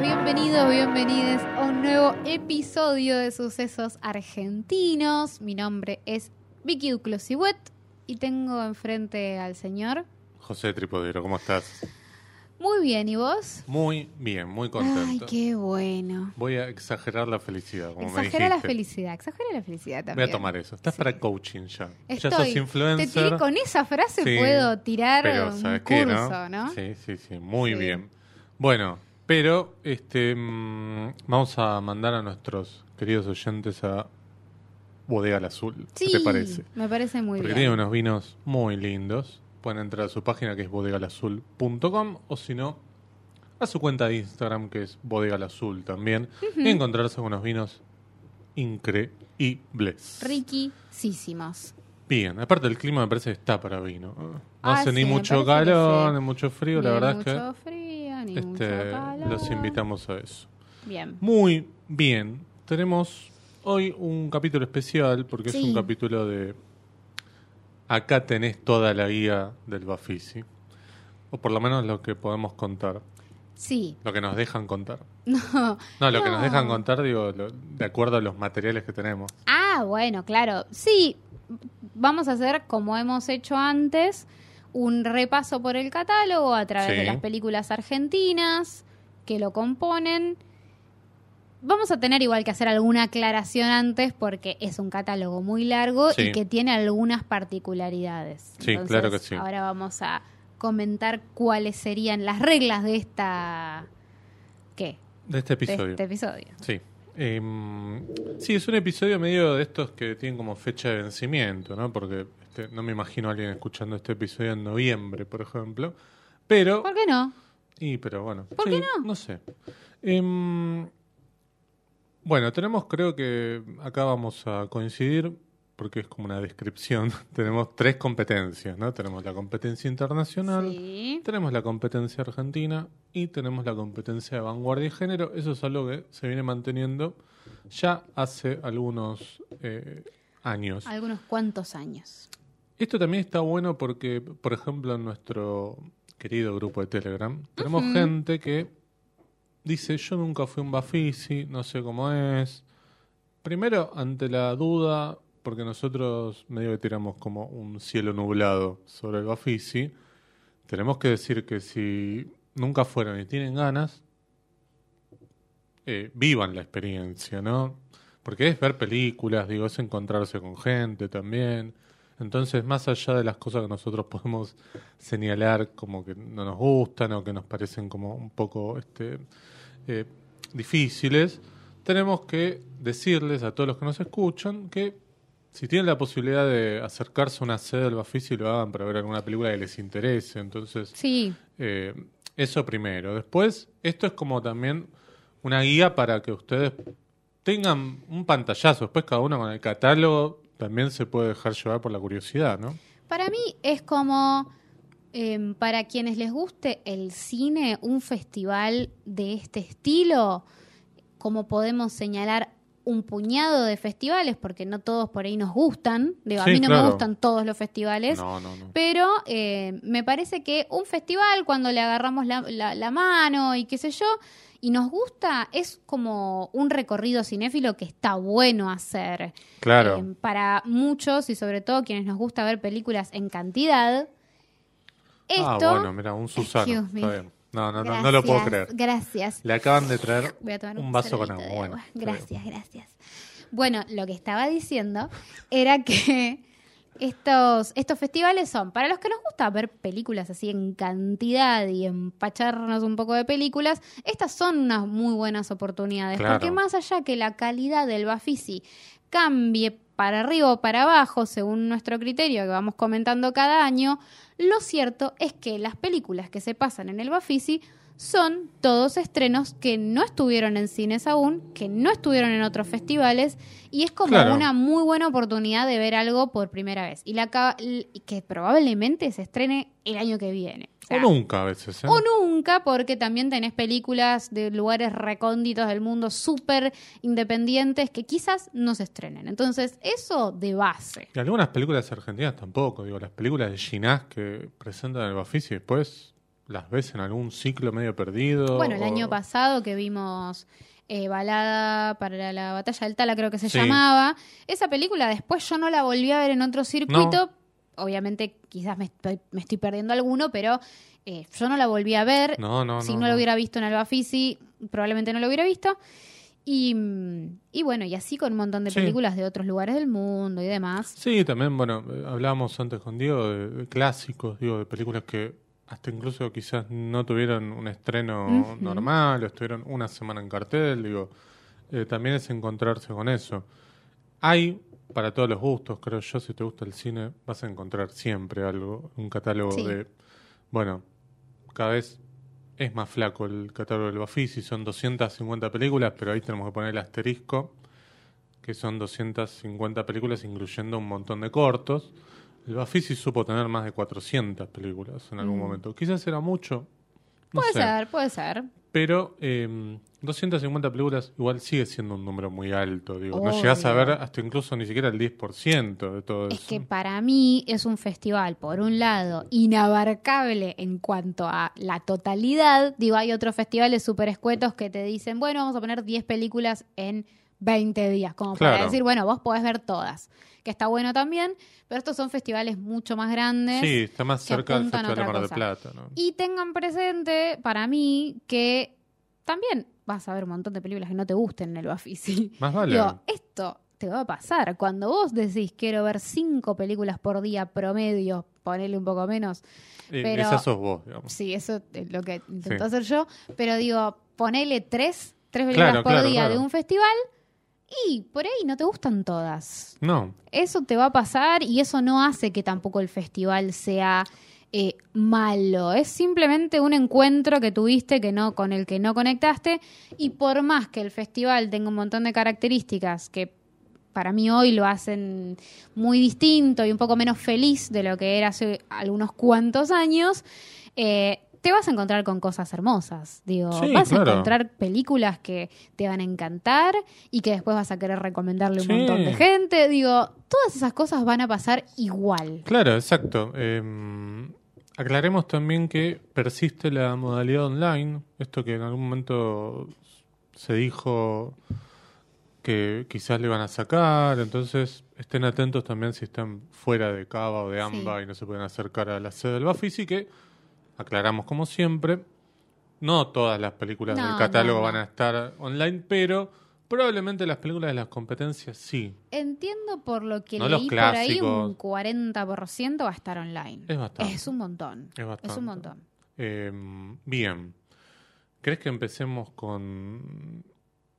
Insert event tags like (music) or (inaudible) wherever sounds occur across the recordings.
Bienvenidos, bienvenides a un nuevo episodio de Sucesos Argentinos. Mi nombre es Vicky Duclosiwet y tengo enfrente al señor. José Tripodero, ¿cómo estás? Muy bien, ¿y vos? Muy bien, muy contento. Ay, qué bueno. Voy a exagerar la felicidad, como Exagera me la felicidad, exagera la felicidad Voy también. a tomar eso. Estás Sí. para coaching ya. Estoy. Ya sos Te influencer. tiré con esa frase Sí, puedo tirar pero un ¿sabes qué, curso, ¿no? Sí, sí, sí, muy Sí. bien. Bueno, pero este mm, vamos a mandar a nuestros queridos oyentes a Bodega al Azul. Sí, ¿Qué te parece? me parece muy Porque bien. tiene unos vinos muy lindos. Pueden entrar a su página que es bodegalazul.com o si no, a su cuenta de Instagram que es bodegalazul también. Y encontrarse con unos vinos increíbles. Riquísimos. Bien, aparte el clima me parece que está para vino. No Ah, hace sí, ni mucho que calor, ni mucho frío, la verdad mucho es frío, ni este, los invitamos a eso. Bien. Muy bien, tenemos hoy un capítulo especial porque es un capítulo de acá tenés toda la guía del Bafisi. O por lo menos lo que podemos contar, Sí. lo que nos dejan contar. (laughs) No. No, lo que No. nos dejan contar, digo, lo- de acuerdo a los materiales que tenemos. Ah, bueno, claro. Sí, vamos a hacer como hemos hecho antes, un repaso por el catálogo a través de las películas argentinas que lo componen. Vamos a tener igual que hacer alguna aclaración antes porque es un catálogo muy largo Sí. y que tiene algunas particularidades. Sí, claro que sí. Ahora vamos a comentar cuáles serían las reglas de esta... ¿Qué? De este De episodio. este episodio. Sí. Em, sí, es un episodio medio de estos que tienen como fecha de vencimiento, ¿no? Porque este, no me imagino a alguien escuchando este episodio en noviembre, por ejemplo. Pero. ¿Por qué no? Y, pero bueno. ¿Por sí, qué no? No sé. Em, bueno, tenemos, creo que acá vamos a coincidir, porque es como una descripción. (laughs) tenemos tres competencias, ¿no? Tenemos la competencia internacional. Sí. Tenemos la competencia argentina y tenemos la competencia de vanguardia y género. Eso es algo que se viene manteniendo ya hace algunos eh, años. Algunos cuantos años. Esto también está bueno porque, por ejemplo, en nuestro querido grupo de Telegram, tenemos gente que dice, yo nunca fui un Bafisi, no sé cómo es. Primero, ante la duda, porque nosotros medio que tiramos como un cielo nublado sobre el Bafisi, tenemos que decir que si nunca fueron y tienen ganas, eh, vivan la experiencia, ¿no? Porque es ver películas, digo, es encontrarse con gente también. Entonces, más allá de las cosas que nosotros (laughs) podemos señalar como que no nos gustan o que nos parecen como un poco este, eh, difíciles, tenemos que decirles a todos los que nos escuchan que si tienen la posibilidad de acercarse a una sede del Bafisi, lo hagan para ver alguna película que les interese. Entonces, Sí, eh, eso primero. Después, esto es como también una guía para que ustedes tengan un pantallazo. Después, cada uno con el catálogo también se puede dejar llevar por la curiosidad, ¿no? para mí es como, em, para quienes les guste el cine, un festival de este estilo, como podemos señalar un puñado de festivales, porque no todos por ahí nos gustan, digo, a mí no me gustan todos los festivales, No, no, no. Pero eh, me parece que un festival, cuando le agarramos la, la- la mano y qué sé yo, y nos gusta, es como un recorrido cinéfilo que está bueno hacer. Claro. Eh, para muchos y sobre todo quienes nos gusta ver películas en cantidad, esto... ah, bueno, mira, un Susano. Está bien. No, no, no, no lo puedo creer. Gracias. Le acaban de traer tomar un vaso con agua. Bueno. Gracias, gracias. Bueno, lo que estaba diciendo era que estos, estos festivales son, para los que nos gusta ver películas así en cantidad y empacharnos un poco de películas, estas son unas muy buenas oportunidades. Claro. Porque más allá que la calidad del Bafisi cambie para arriba o para abajo, según nuestro criterio que vamos comentando cada año, lo cierto es que las películas que se pasan en el Bafisi son todos estrenos que no estuvieron en cines aún, que no estuvieron en otros festivales, y es como Claro. una muy buena oportunidad de ver algo por primera vez. Y la que probablemente se estrene el año que viene. O sea, O nunca a veces, ¿eh? o nunca, porque también tenés películas de lugares recónditos del mundo súper independientes que quizás no se estrenen. Entonces, eso de base. Y algunas películas argentinas tampoco. Digo, las películas de Ginás que presentan el Bafisi después las ves en algún ciclo medio perdido. Bueno, el o- año pasado que vimos eh, Balada para la Batalla del Tala, creo que se Sí. llamaba. Esa película después yo no la volví a ver en otro circuito. Obviamente, quizás me estoy, me estoy perdiendo alguno, pero eh, yo no la volví a ver. No, no, si no, lo hubiera visto en Alba Fisi, probablemente no lo hubiera visto. Y, mm, y bueno, y así con un montón de Sí. películas de otros lugares del mundo y demás. Sí, también, bueno, eh, hablábamos antes con Diego de, de clásicos, digo, de películas que hasta incluso quizás no tuvieron un estreno normal o estuvieron una semana en cartel, digo, eh, también es encontrarse con eso. Hay para todos los gustos, creo yo, si te gusta el cine, vas a encontrar siempre algo, un catálogo Sí. de, bueno, cada vez es más flaco el catálogo del Bafisi, son 250 películas, pero ahí tenemos que poner el asterisco que son 250 películas, incluyendo un montón de cortos. El Bafisi supo tener más de 400 películas en algún Mm. momento. Quizás era mucho, no puede sé. ser, puede ser. Pero eh, 250 películas igual sigue siendo un número muy alto. Digo. No llegás a ver hasta incluso ni siquiera el 10% de todo Es eso. que para mí es un festival, por un lado, inabarcable en cuanto a la totalidad. Digo, hay otros festivales súper escuetos que te dicen, bueno, vamos a poner 10 películas en 20 días, como para decir, bueno, vos podés ver todas, que está bueno también, pero estos son festivales mucho más grandes. Sí, está más cerca del Festival de Mar del. Plata. ¿no? Y tengan presente, para mí, que también vas a ver un montón de películas que no te gusten en el Bafisi. Más vale. Digo, esto te va a pasar. Cuando vos decís quiero ver cinco películas por día promedio, ponele un poco menos. Eh, pero- Esa sos vos, digamos. Sí, eso es lo que intento Sí. hacer yo. Pero digo, ponele tres, tres películas Claro, por claro, día claro. de un festival y por ahí no te gustan todas. No, Eso te va a pasar y eso no hace que tampoco el festival sea eh, malo. Es simplemente un encuentro que tuviste que no, con el que no conectaste. Y por más que el festival tenga un montón de características que para mí hoy lo hacen muy distinto y un poco menos feliz de lo que era hace algunos cuantos años, eh, te vas a encontrar con cosas hermosas. Digo, Sí, vas a encontrar películas que te van a encantar y que después vas a querer recomendarle un Sí. montón de gente. Digo, todas esas cosas van a pasar igual. Claro, exacto. Eh, aclaremos también que persiste la modalidad online, esto que en algún momento se dijo que quizás le van a sacar, entonces estén atentos también si están fuera de Cava o de AMBA Sí. y no se pueden acercar a la sede del Bafisi, que aclaramos como siempre, no todas las películas No, del catálogo no, no. van a estar online, pero probablemente las películas de las competencias sí. Entiendo por lo que No los leí por ahí, un clásicos. 40% va a estar online. Es bastante. Es un montón. Es bastante. un montón. Eh, bien. ¿Crees que empecemos con...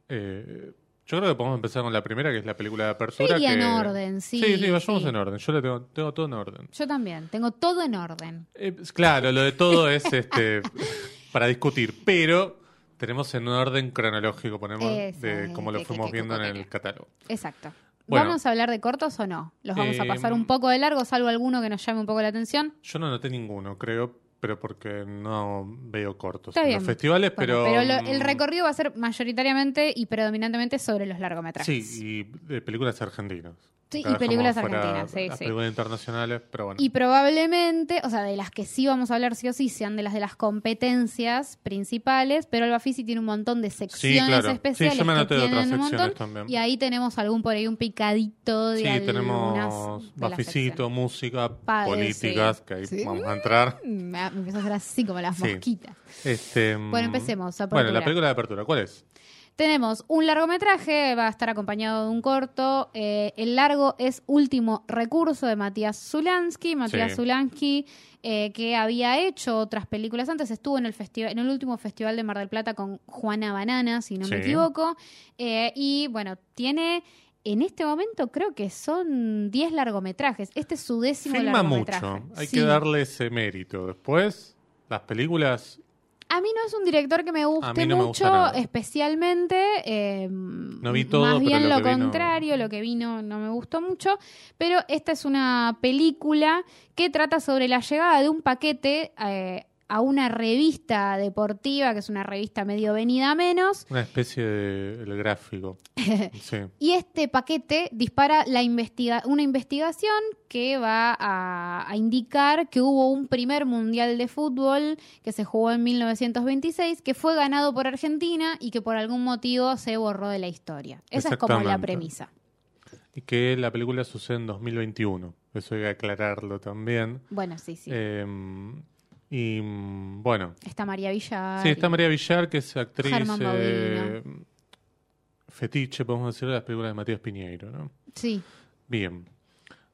eh, yo creo que podemos empezar con la primera, que es la película de apertura. iría que... en orden, sí. Sí, sí, vayamos sí. en orden. Yo le tengo, tengo todo en orden. Yo también, tengo todo en orden. Eh, claro, lo de todo es este (laughs) para discutir, pero tenemos en un orden cronológico, ponemos, de cómo lo que- fuimos que- viendo en el catálogo. Exacto. Bueno. ¿Vamos a hablar de cortos o no? ¿Los vamos a Eh, pasar un poco de largo, salvo alguno que nos llame un poco la atención? Yo no noté ninguno, creo, pero porque no veo cortos Está en bien. los festivales, Bueno, pero... lo- el mm, recorrido va a ser mayoritariamente y predominantemente sobre los largometrajes. Sí, y de películas argentinas. Sí, y películas argentinas, sí, Las sí. películas internacionales, pero bueno. Y probablemente, o sea, de las que sí vamos a hablar sí o sí, sean de las de las competencias principales, pero el Bafisi tiene un montón de secciones claro. Sí, especiales yo me anoté de otras secciones montón. también. Y ahí tenemos algún por ahí un picadito de Sí, algunas tenemos Baficito, música, Pa- eh, políticas, sí. que ahí Sí. vamos a entrar. Mm, Me, me empiezo a hacer así como las Sí. mosquitas. Este, Bueno, mm, empecemos, Bueno, apertura. la película de apertura, ¿cuál es? Tenemos un largometraje, va a estar acompañado de un corto. eh, el largo es Último Recurso de Matías Zulansky. Matías Sí. Zulansky, eh, que había hecho otras películas antes, estuvo en el, festival, en el último festival de Mar del Plata con Juana Banana, si no me equivoco. Eh, y bueno, tiene. En este momento creo que son 10 largometrajes. Este es su décimo Filma largometraje. mucho, hay Sí. que darle ese mérito. Después, las películas, A mí no es un director que me guste no me mucho, gusta especialmente. eh, vi todo, Más pero bien lo vi no- contrario, lo que vino no me gustó mucho. Pero esta es una película que trata sobre la llegada de un paquete eh, a una revista deportiva, que es una revista medio venida menos, Una especie de el gráfico. (laughs) Sí. y este paquete dispara la investiga una investigación que va a, a indicar que hubo un primer mundial de fútbol que se jugó en 1926, que fue ganado por Argentina y que por algún motivo se borró de la historia. Esa es como la premisa. Y que la película sucede en 2021. Eso hay que aclararlo también. Bueno, sí, sí. Eh, y mm, bueno, está María Villar. sí, está María Villar, que es actriz eh, fetiche, podemos decir, de las películas de Matías Piñeiro, ¿no? Sí. Bien,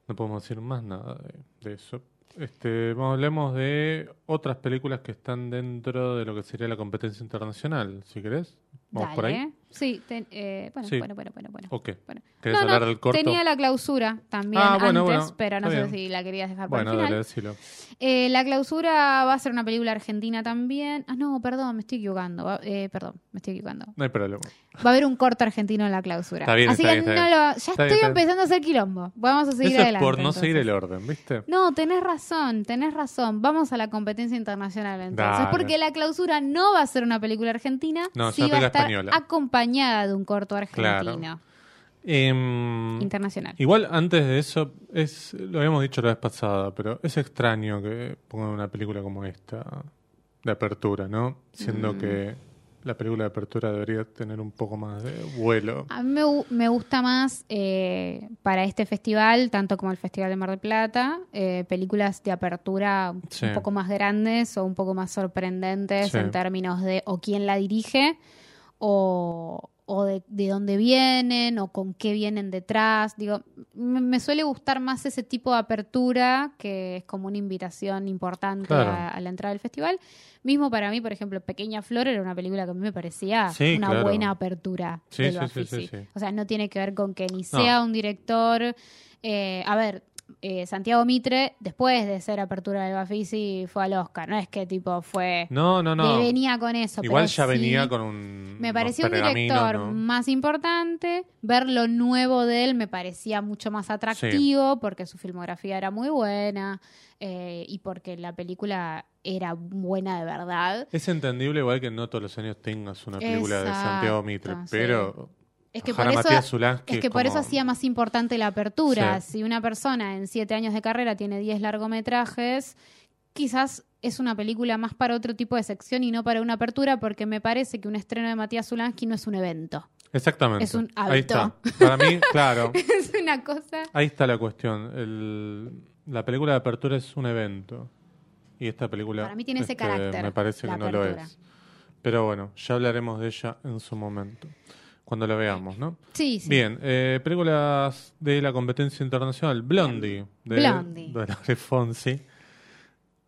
no podemos decir más nada de, de eso. Este, vamos, hablemos de otras películas que están dentro de lo que sería la competencia internacional, si querés. Vamos por Dale. ahí. Sí, ten- eh, bueno, Sí. bueno, bueno, bueno, bueno. ¿O qué? Bueno. ¿Querés hablar del corto? Tenía la clausura también Ah, bueno, antes, bueno, pero no está sé si la querías dejar Bueno, para el final. dale, decilo. Eh, la clausura va a ser una película argentina también. Ah, no, perdón, me estoy equivocando. Va- eh, perdón, me estoy equivocando. No hay problema. Va a haber un corto argentino en la clausura. Está bien, Así está que bien, está no bien. lo- ya Está estoy bien, está bien. empezando a hacer quilombo. Vamos a seguir Eso es adelante. por no seguir el orden, ¿viste? No, tenés razón, tenés razón. Vamos a la competencia internacional entonces. Dale. Porque la clausura no va a ser una película argentina, No, es sí una va a película estar española. Acompañada de un corto argentino. Claro. Em, Internacional. Igual antes de eso, es lo habíamos dicho la vez pasada, pero es extraño que pongan una película como esta de apertura, ¿no? Siendo Mm. que la película de apertura debería tener un poco más de vuelo. A mí me, me gusta más eh, para este festival, tanto como el Festival de Mar del Plata, eh, películas de apertura Sí. un poco más grandes o un poco más sorprendentes Sí. en términos de o quién la dirige o, o de, de dónde vienen o con qué vienen detrás. Digo, me, me suele gustar más ese tipo de apertura que es como una invitación importante Claro. a, a la entrada del festival. Mismo para mí, por ejemplo, Pequeña Flor era una película que a mí me parecía Sí, una claro. buena apertura Sí, del sí. O sea, no tiene que ver con que ni sea un director. eh, a ver, eh, Santiago Mitre, después de ser apertura del Bafisi, fue al Oscar. No es que tipo fue. No, no, que no. venía con eso. Igual pero ya sí venía con un. Me pareció un director ¿no? más importante. Ver lo nuevo de él me parecía mucho más atractivo porque su filmografía era muy buena eh, y porque la película era buena de verdad. Es entendible igual que no todos los años tengas una película de Santiago Mitre, sí. Es que Jara por eso, Matías Zulansky es que por eso hacía más importante la apertura. Sí. Si una persona en siete años de carrera tiene 10 largometrajes, quizás es una película más para otro tipo de sección y no para una apertura, porque me parece que un estreno de Matías Zulansky no es un evento. Exactamente. Es un Ahí hábito. está. Para mí, claro. (laughs) es una cosa. Ahí está la cuestión. El- la película de apertura es un evento. Y esta película. Para mí tiene ese este, carácter, Me parece que no lo es. Pero bueno, ya hablaremos de ella en su momento. Cuando la veamos, ¿no? Sí, sí. Bien, eh, películas de la competencia internacional. Blondie. De Blondie. Dolores Fonsi.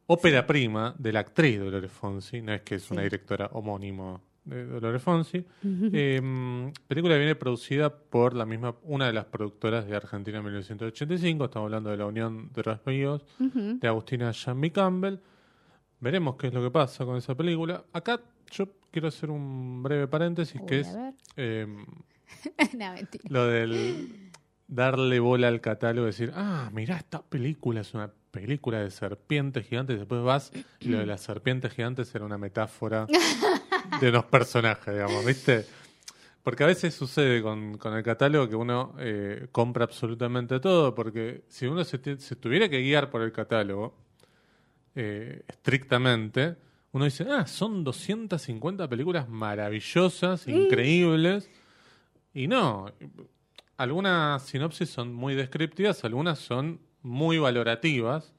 Ópera prima de la actriz Dolores Fonsi. No es que es una directora homónimo de Dolores Fonsi. Eh, película que viene producida por la misma, una de las productoras de Argentina en 1985. Estamos hablando de la Unión de los Ríos, de Agustina Jamie Campbell. Veremos qué es lo que pasa con esa película. Acá yo quiero hacer un breve paréntesis, que es eh, (laughs) no, mentira. lo del darle bola al catálogo y decir, ah, mirá, esta película es una película de serpientes gigantes. Después vas y lo de las serpientes gigantes era una metáfora (laughs) de unos personajes, digamos, ¿viste? Porque a veces sucede con, con el catálogo que uno eh, compra absolutamente todo, porque si uno se tuviera que guiar por el catálogo eh, estrictamente, uno dice, ah, son 250 películas maravillosas, increíbles, y no, algunas sinopsis son muy descriptivas, algunas son muy valorativas.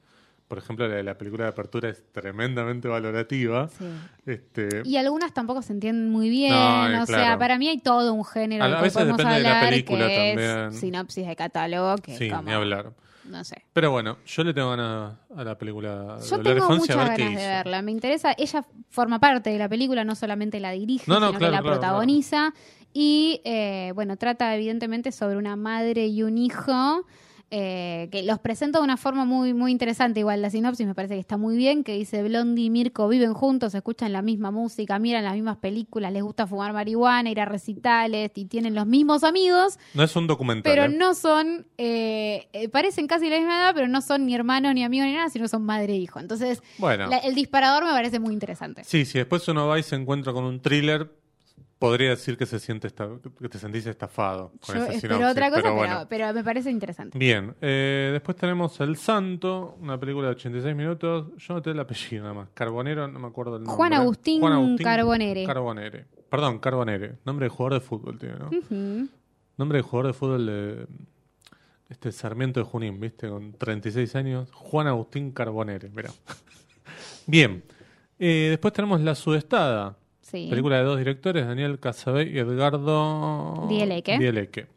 Por ejemplo, la de la película de apertura es tremendamente valorativa. Sí. Este, Y algunas tampoco se entienden muy bien. No, o claro. sea, para mí hay todo un género A del a veces depende de la hablar película que también. es sinopsis de catálogo. Que sí, como, ni hablar. No sé. Pero bueno, yo le tengo ganas a la película de Yo Dolores tengo muchas ganas de verla. Me interesa. Ella forma parte de la película, no solamente la dirige, No, no, sino claro, que la claro, protagoniza. Y, eh, bueno, trata evidentemente sobre una madre y un hijo eh, que los presenta de una forma muy, muy interesante. Igual la sinopsis me parece que está muy bien, que dice Blondie y Mirko viven juntos, escuchan la misma música, miran las mismas películas, les gusta fumar marihuana, ir a recitales y tienen los mismos amigos, No es un documental. pero ¿eh? no son, eh, eh, parecen casi la misma edad, pero no son ni hermanos, ni amigos, ni nada, sino son madre e hijo. Entonces, Bueno, la- el disparador me parece muy interesante. sí, si después uno va y se encuentra con un thriller, podría decir que se siente esta- que te sentís estafado con Yo esa espero sinopsis, otra cosa, pero pero, bueno. pero me parece interesante. Bien, eh, después tenemos El Santo, una película de 86 minutos. Yo noté el apellido nada más. Carbonero, no me acuerdo el nombre. Juan Agustín Carbonere. Carbonere. Perdón, Carbonere. Nombre de jugador de fútbol tiene, ¿no? Nombre de jugador de fútbol de este Sarmiento de Junín, ¿viste? Con 36 años. Juan Agustín Carbonere, mira. (laughs) Bien. Eh, después tenemos La Sudestada. Sí. Película de dos directores, Daniel Casabé y Edgardo Dieleque. Dieleque.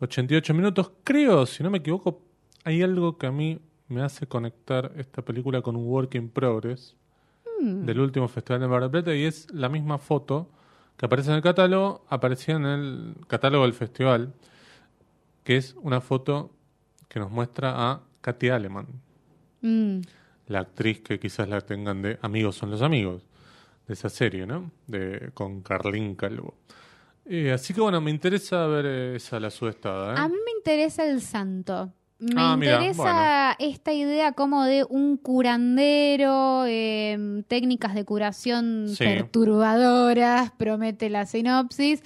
88 minutos. Creo, si no me equivoco, hay algo que a mí me hace conectar esta película con un Work in Progress Mm. del último Festival de Mar del Plata y es la misma foto que aparece en el catálogo, aparecía en el catálogo del festival, que es una foto que nos muestra a Katy Aleman, Mm. la actriz que quizás la tengan de Amigos son los amigos, de esa serie, ¿no? De, con Carlín Calvo. Eh, así que bueno, me interesa ver eh, esa la sudestada. ¿eh? A mí me interesa el santo. Me Ah, mira, interesa esta idea como de un curandero, em, técnicas de curación Sí. perturbadoras, promete la sinopsis.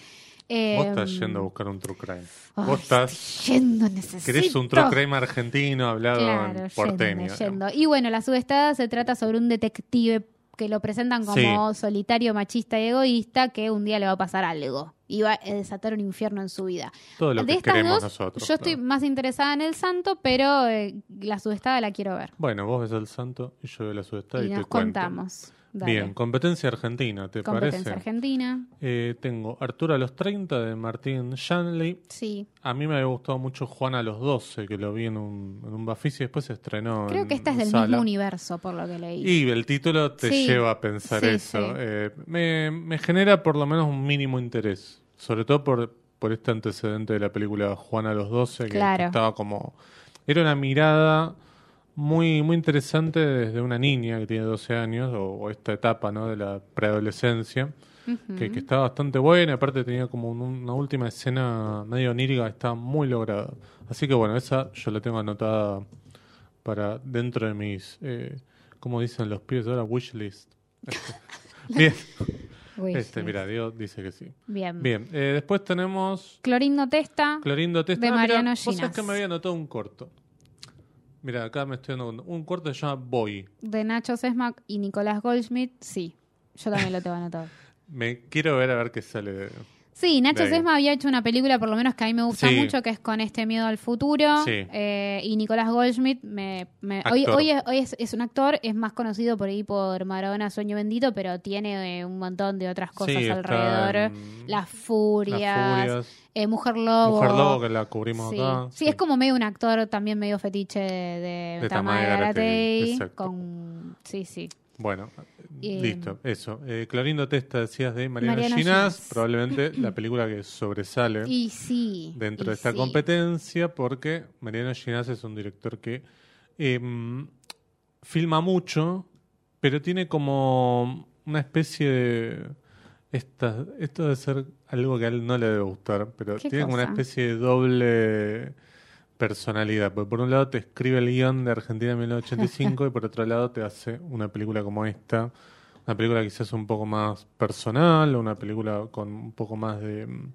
Vos estás Em, yendo a buscar un true crime. Vos estás... yendo, necesito. Querés un true crime argentino hablado Claro, en porteño. yendo, yendo. Y bueno, la subestada se trata sobre un detective que lo presentan como solitario, machista y egoísta, que un día le va a pasar algo y va a desatar un infierno en su vida. Todo lo de que estas dos, nosotros. yo estoy más interesada en el santo, pero eh, la subestada la quiero ver. Bueno, vos ves el santo y yo veo la sudestada y, y te nos cuento. Dale. Bien, competencia argentina, ¿te Competencia parece? argentina. Eh, tengo Arturo a los 30 de Martín Shanley. Sí. A mí me había gustado mucho Juan a los 12, que lo vi en un, en un Bafisi y después se estrenó Creo en- que esta es del sala. mismo universo, por lo que leí. Y el título te Sí, lleva a pensar sí, eso. sí. Eh, me, me genera por lo menos un mínimo interés. Sobre todo por, por este antecedente de la película Juan a los 12, que, Claro. que estaba como... Era una mirada muy, muy interesante desde una niña que tiene 12 años, o, o esta etapa ¿no? de la preadolescencia, que, que estaba bastante buena. Aparte tenía como un- una última escena medio onírica estaba muy lograda. Así que bueno, esa yo la tengo anotada para dentro de mis, eh, como dicen los pibes ahora, wishlist. (laughs) Bien, Uy, este, mira, Dios dice que sí. Bien. Bien, eh, después tenemos Clorindo Testa. Clorindo Testa. De Ah, mira, Mariano Vos sabés Ginás. que me había anotado un corto. Mira, acá me estoy anotando. Un corto que se llama Boy. de Nacho Sesmac y Nicolás Goldschmidt, sí. Yo también lo tengo anotado. (laughs) Me quiero ver a ver qué sale. de- Sí, Nacho De. Sesma había hecho una película, por lo menos que a mí me gusta Sí. mucho, que es con este miedo al futuro. Sí. Eh, y Nicolás Goldschmidt, me, me- hoy, es, hoy es- es un actor, es más conocido por ahí por Maradona Sueño Bendito, pero tiene eh, un montón de otras cosas Sí, alrededor. en Las Furias, Las Furias. eh, Mujer Lobo. Mujer Lobo, que la cubrimos Sí. acá. Sí, es como medio un actor también medio fetiche de, De Tamara Tamara Garatei, con Sí, sí. Bueno, Eh, listo, eso. Eh, Clorindo Testa decías de Mariano, Mariano Ginás, Ginás. probablemente la (clears throat) película que sobresale Y sí. dentro y de esta sí. competencia, porque Mariano Ginás es un director que em, filma mucho, pero tiene como una especie de... Esta, esto debe ser algo que a él no le debe gustar, pero ¿Qué tiene como una especie de doble personalidad. Porque por un lado te escribe el guion de Argentina en 1985 (laughs) y por otro lado te hace una película como esta. Una película quizás un poco más personal, o una película con un poco más de... mm,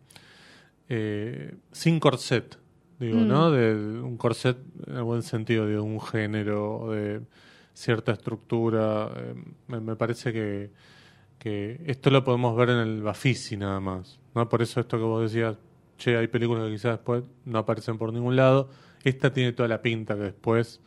eh, sin corset, digo, Mm. ¿no? De un corset en el buen sentido, de un género, de cierta estructura. eh, me, me parece que, que esto lo podemos ver en el Bafisi nada más, ¿no? Por eso esto que vos decías, che, hay películas que quizás después no aparecen por ningún lado. Esta tiene toda la pinta que después,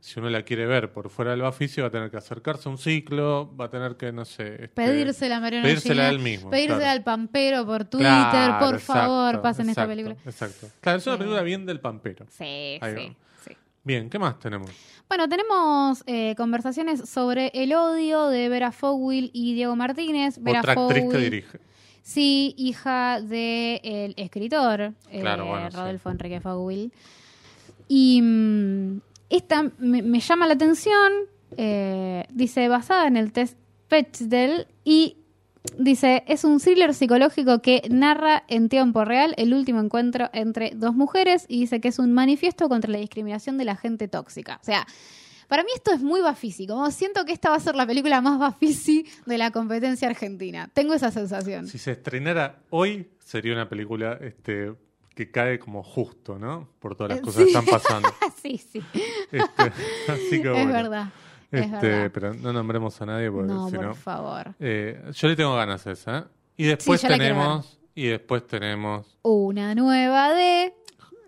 si uno la quiere ver por fuera del Bafisi, va a tener que acercarse a un ciclo, va a tener que, no sé... este, Pedírsela a Mariano pedírsela a Ginás, él mismo, Pedírsela claro. al Pampero por Twitter, Claro, por favor, exacto, pasen esta película. Exacto. Claro, es una película bien del pampero. Sí, sí, sí. Bien, ¿qué más tenemos? Bueno, tenemos eh, conversaciones sobre el odio de Vera Fowell y Diego Martínez. Vera Otra actriz que dirige. Sí, hija del escritor eh, Claro, bueno, sí. Rodolfo Enrique Fowell. Y mm, esta me, me llama la atención. eh, dice, basada en el test Bechdel y dice, es un thriller psicológico que narra en tiempo real el último encuentro entre dos mujeres y dice que es un manifiesto contra la discriminación de la gente tóxica. O sea, para mí esto es muy Bafisi, como siento que esta va a ser la película más Bafisi de la competencia argentina. Tengo esa sensación. Si se estrenara hoy, sería una película este, que cae como justo, ¿no? Por todas las Eh, cosas que están pasando. (laughs) sí, sí. Este, (laughs) así que Es bueno. verdad. Es Este, verdad. pero no nombremos a nadie porque No, si por no. favor. Eh, yo le tengo ganas a esa. ¿eh? Y después tenemos. Y después tenemos Una nueva de...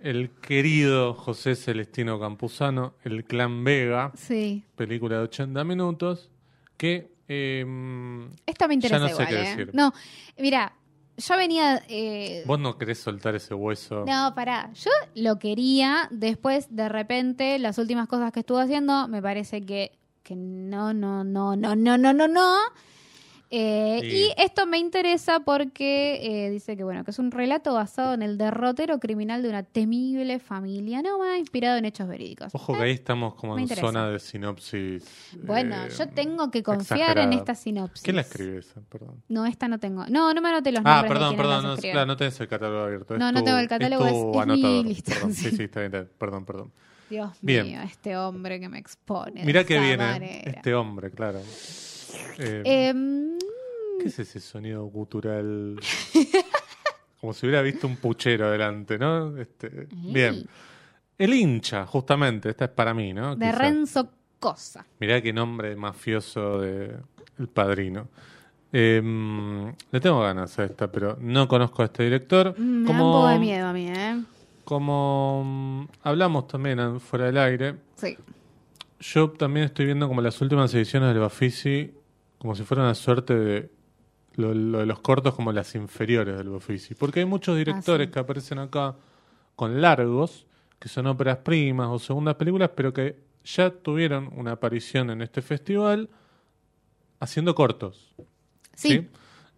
el querido José Celestino Campuzano, El Clan Vega, Sí. película de 80 minutos, que eh, Esta me interesa no sé igual, qué ¿eh? decir. No, mira, yo venía... eh, vos no querés soltar ese hueso. No, pará. Yo lo quería, después de repente, las últimas cosas que estuve haciendo, me parece que, que no, no, no, no, no, no, no, no. Eh, Sí. Y esto me interesa porque eh, dice que bueno que es un relato basado en el derrotero criminal de una temible familia noma inspirado en hechos verídicos. Ojo que ahí estamos como en zona de sinopsis. Bueno, eh, yo tengo que confiar en esta sinopsis. ¿Quién la escribe esa? Perdón. No, esta no tengo. No, no me anoté los Ah, nombres de perdón, perdón. No, claro, no tenés el catálogo abierto. es No, no tu- tengo el catálogo, tu es- es mi anotador. lista, Perdón. sí. Sí, está bien, está bien. Perdón, perdón. Dios Bien. mío, este hombre que me expone. de Mirá que esa viene manera. este hombre, claro. Eh, ¿Qué es ese sonido gutural? (laughs) Como si hubiera visto un puchero adelante, ¿no? Este, bien. El hincha, justamente, esta es para mí, ¿no? de Quizá. Renzo Cosa. Mirá qué nombre mafioso de El Padrino. Em, le tengo ganas a esta, pero no conozco a este director. Mm, Me da un poco de miedo a mí, ¿eh? como mm, hablamos también fuera del aire, Sí. yo también estoy viendo como las últimas ediciones del Bafisi como si fuera una suerte de lo, lo de los cortos como las inferiores del Bafisi. Porque hay muchos directores sí. que aparecen acá con largos, que son óperas primas o segundas películas, pero que ya tuvieron una aparición en este festival haciendo cortos. Sí. ¿sí?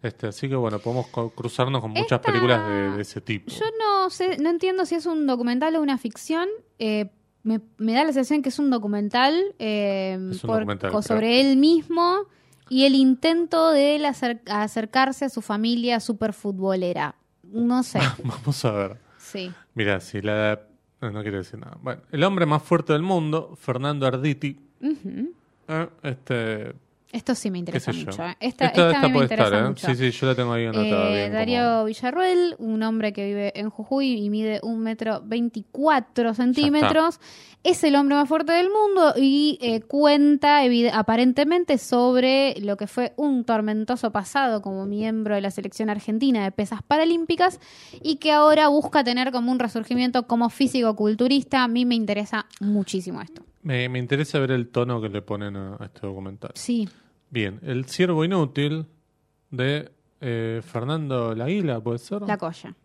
Este, así que bueno, podemos cruzarnos con muchas Esta- películas de, de ese tipo. Yo no sé, no entiendo si es un documental o una ficción. Eh, me, me da la sensación que es un documental, eh, Es un por- documental, claro. sobre él mismo y el intento de él acer- acercarse a su familia superfutbolera. No sé. (laughs) Vamos a ver. sí. Mira, si la... No, no quiero decir nada. Bueno, el hombre más fuerte del mundo, Fernando Arditi. Eh, este, Esto sí me interesa mucho. ¿eh? Esta, esta esta esta me puede interesa estar, ¿eh? mucho. Sí, sí, yo la tengo ahí anotada Eh, bien. Darío como- Villarruel, un hombre que vive en Jujuy y mide un metro 24 centímetros, es el hombre más fuerte del mundo y eh, cuenta aparentemente sobre lo que fue un tormentoso pasado como miembro de la selección argentina de pesas paralímpicas y que ahora busca tener como un resurgimiento como físico-culturista. A mí me interesa muchísimo esto. Me, me interesa ver el tono que le ponen a, a este documental. Sí, Bien, El Ciervo Inútil de eh, Fernando Laguila, ¿puede ser? la colla.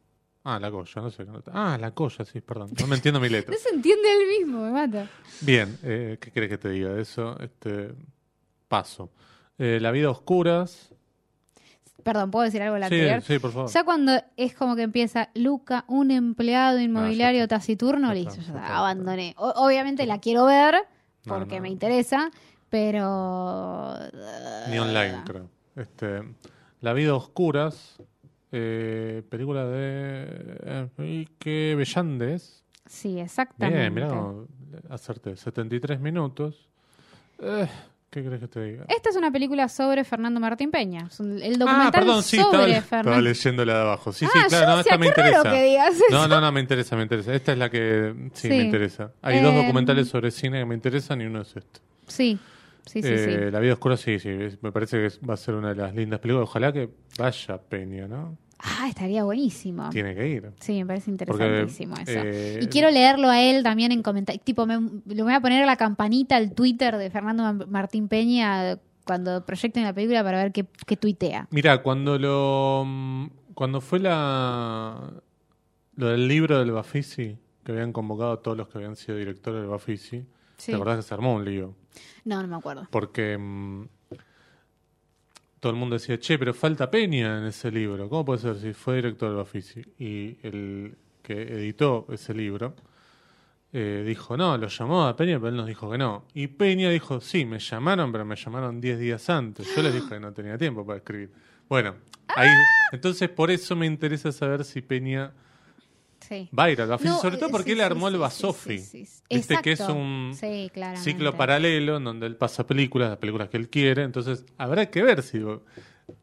Ah, La Colla, no sé. qué nota. Ah, La Colla, sí, perdón. No me entiendo mi letra. (laughs) No se entiende él mismo, me mata. Bien, eh, ¿qué crees que te diga de eso? Este, paso. Eh, la vida a oscuras. Perdón, ¿puedo decir algo de la Sí, anterior? sí, por favor. Ya cuando es como que empieza Luca, un empleado inmobiliario está. taciturno, listo, ya está, abandoné. O- obviamente la quiero ver No, porque no. me interesa, pero... Ni online, creo. Este, La vida a oscuras. eh, película de Enrique Bellandes. Sí, exactamente. Bien, mirá, acerté. 73 minutos. Eh, ¿Qué crees que te diga? Esta es una película sobre Fernando Martín Peña. Es un- El documental ah, perdón, sí, sobre estaba, estaba Fernando. leyendo la de abajo. Sí, ah, sí, claro, yo no, decía, esta me qué raro interesa. que digas eso. No, no, no, me interesa, me interesa. Esta es la que sí, Sí. me interesa. Hay dos Eh, documentales sobre cine que me interesan y uno es este. Sí, sí, sí, Eh, sí. La vida oscura, sí, sí. es- me parece que es- va a ser una de las lindas películas. Ojalá que vaya Peña, ¿no? Ah, estaría buenísimo. Tiene que ir. Sí, me parece Porque, interesantísimo eso. eh, y quiero leerlo a él también en comentarios. Tipo, me, le voy a poner la campanita al Twitter de Fernando Ma- Martín Peña cuando proyecten la película para ver qué, qué tuitea. Mira, cuando lo. mm, Cuando fue la. Lo del libro del Bafisi, que habían convocado a todos los que habían sido directores del Bafisi, Sí. ¿te acordás que se armó un lío? No, no me acuerdo. Porque mm, todo el mundo decía, che, pero falta Peña en ese libro. ¿Cómo puede ser si fue director del Bafisi? Y el que editó ese libro eh, dijo, no, lo llamó a Peña, pero él nos dijo que no. Y Peña dijo, sí, me llamaron, pero me llamaron 10 días antes. Yo les dije que no tenía tiempo para escribir. Bueno, ahí, entonces por eso me interesa saber si Peña Sí. No, sobre todo eh, porque sí, él armó sí, el Basofi. Viste que es un ciclo paralelo en donde él pasa películas, las películas que él quiere. Entonces habrá que ver si